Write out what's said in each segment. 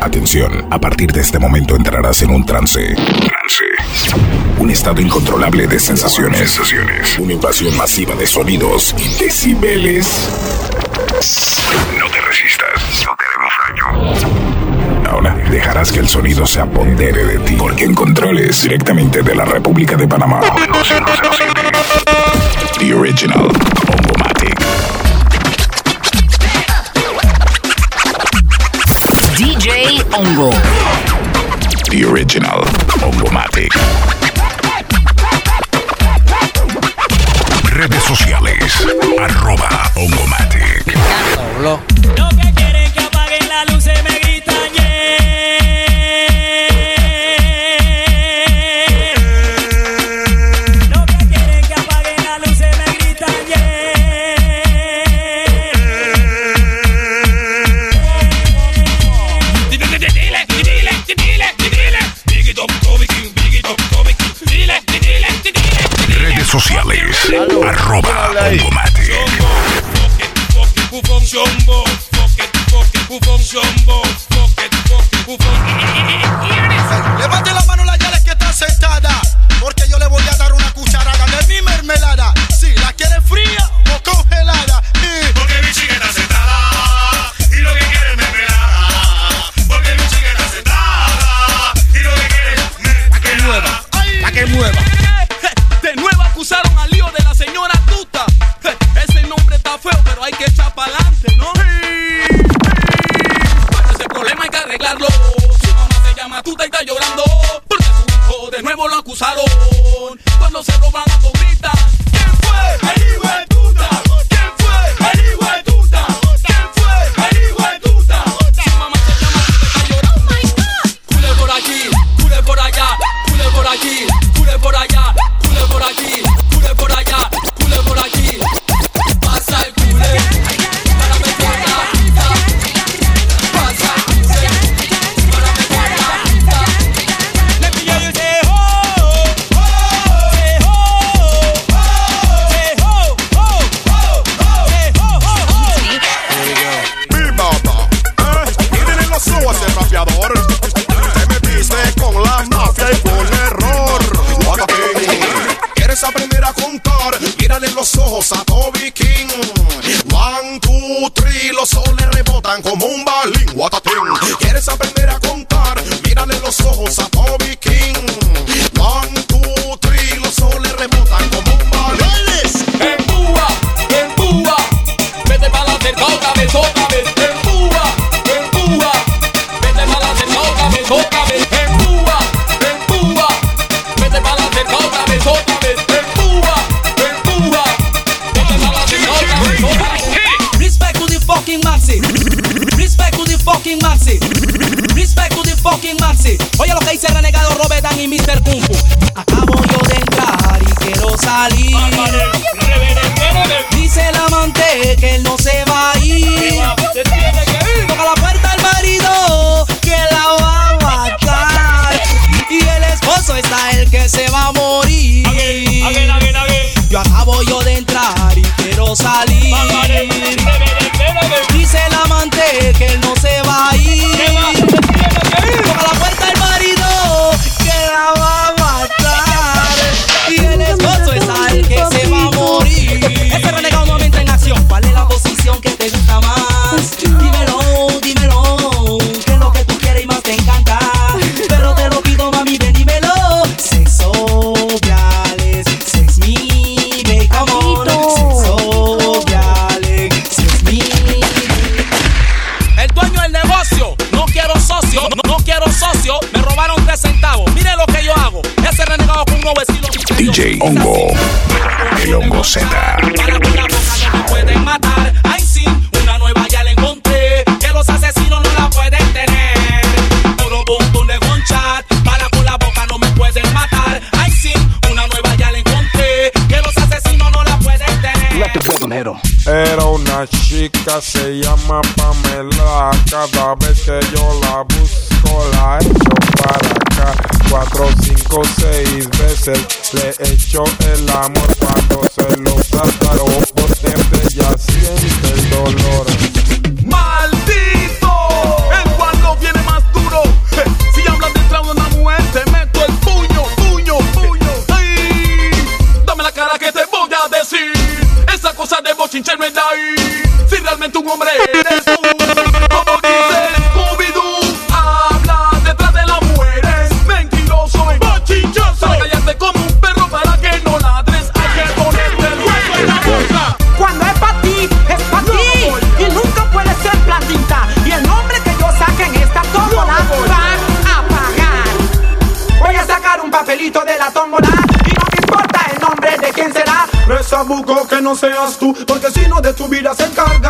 Atención, a partir de este momento entrarás en un trance. Trance. Un estado incontrolable de sensaciones. sensaciones. Una invasión masiva de sonidos y decibeles. No te resistas, no te haremos daño. Ahora dejarás que el sonido se apodere de ti, porque en controles directamente de la República de Panamá. The Original. Bongo. The original Bongomatic. Redes sociales. Arroba Bongomatic. Hey. Acabo yo de entrar y quiero salir. Dice el amante que él no se va a ir. Toca la puerta al marido que la va a matar. Y el esposo está el que se va a morir. Yo acabo yo de entrar y quiero salir. me robaron tres centavos. Mire lo que yo hago. Ese renegado con un nuevo vecino. DJ Hongo. El Hongo Z. Para, para, Era una chica, se llama Pamela. Cada vez que yo la busco, la echo para acá. Cuatro, cinco, seis veces le echo el amor. Cuando se lo trata, los botes ya siente el dolor. ese no. Si realmente un hombre eres no seas tú, porque si no de tu vida se encarga.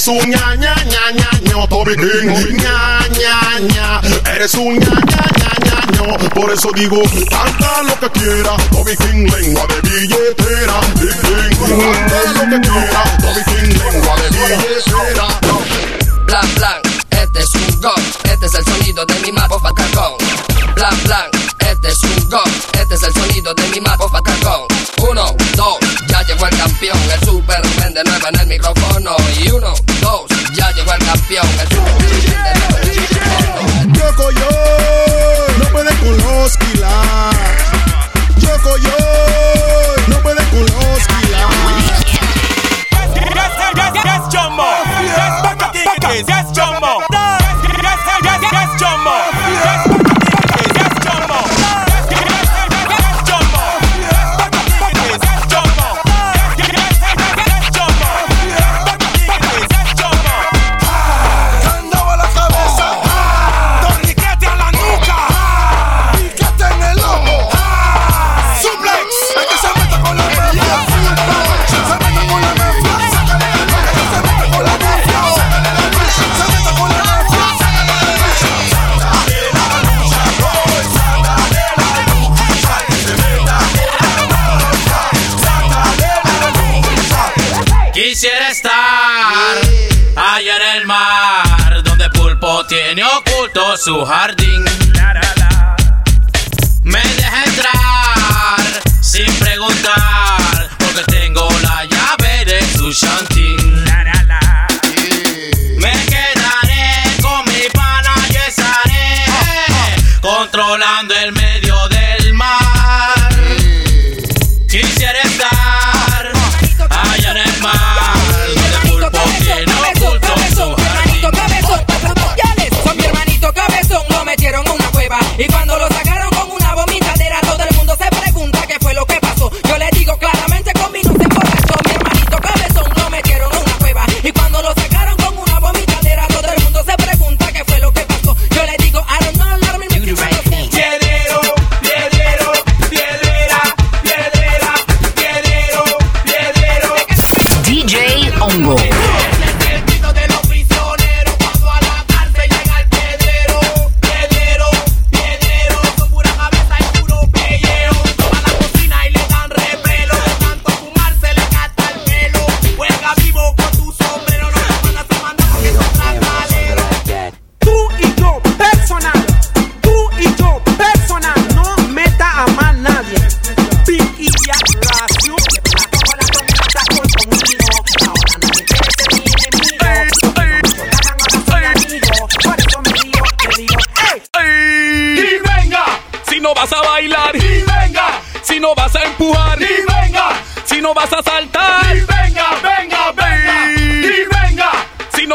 Eres un ña, ña, ña, ñaño, Toby King. Ña, ña, ña. Eres un ña, ña, ña, ñaño. Por eso digo, canta lo que quiera. Toby King, lengua de billetera. Ding, Canta lo que quiera. Toby King, lengua de billetera. Blan, blan. Este es un gong. Este es el sonido de mi mapo patacón. Blan, blan. Este es un gong. Este es el sonido de mi mapo patacón. Uno, dos. Ya llegó el campeón. El super de nuevo en el micrófono. Y uno. quisiera estar allá en el mar, donde pulpo tiene oculto su jardín. Me deja entrar sin preguntar, porque tengo la llave de su chantín. Me quedaré con mi pana, yo estaré oh, oh. controlando el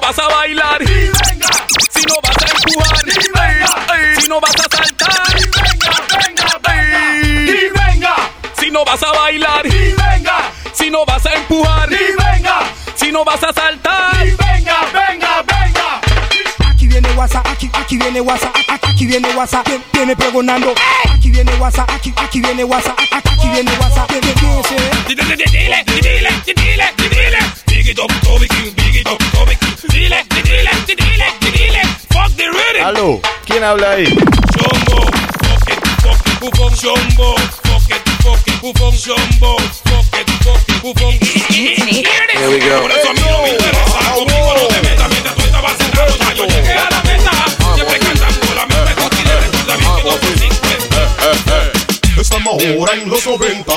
vas a bailar, venga. Si no vas a empujar, venga. Si no vas a saltar, venga, venga, venga. Y venga. Si no vas a bailar, y venga. Si no vas a empujar, y venga. Si no vas a saltar, y venga, venga, venga. Aquí viene WhatsApp, aquí, aquí viene WhatsApp, aquí viene WhatsApp, viene pregonando. Aquí viene WhatsApp, aquí, aquí viene WhatsApp, aquí viene WhatsApp, viene WhatsApp. Dile, dile, dile, dile. Recuerda bien que no consiste. Estamos ahora en los 90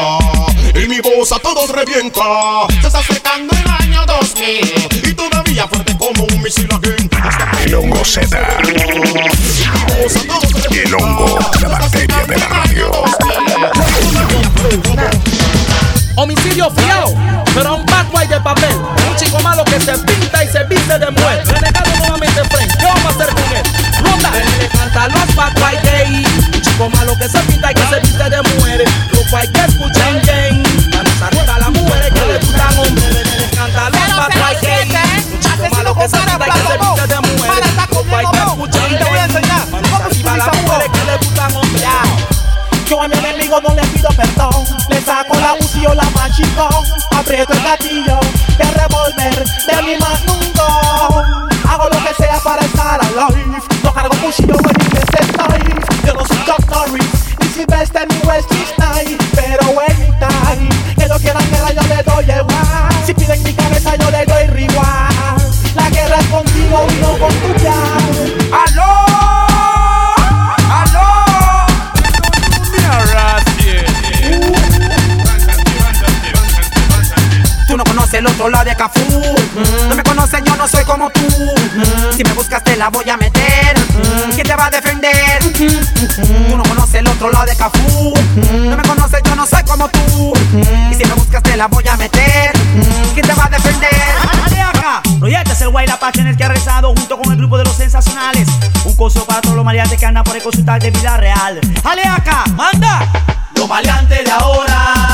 y mi voz a todos revienta. Se está acercando el año 2000 y todavía fuerte como un misil. El hongo Z. El hongo, la bacteria de la radio. Homicidio fiao, pero un bad de papel. Un chico malo que se pinta y se viste de mujer. Renegado nuevamente frente, ¿qué vamos a hacer con él? Ronda, le canta los bad boy gay. Un chico malo que se pinta y que se viste de mujer. Aprieto el de Cafú. No me conoces, yo no soy como tú. Y si me buscas, te la voy a meter. ¿Quién te va a defender? ¡Ale acá! Proyecta es el guay la página que ha rezado junto con el grupo de los sensacionales. Un coso para todos los maleantes que andan por el consultar de vida real. ¡Ale acá! ¡Manda! Los maleantes de ahora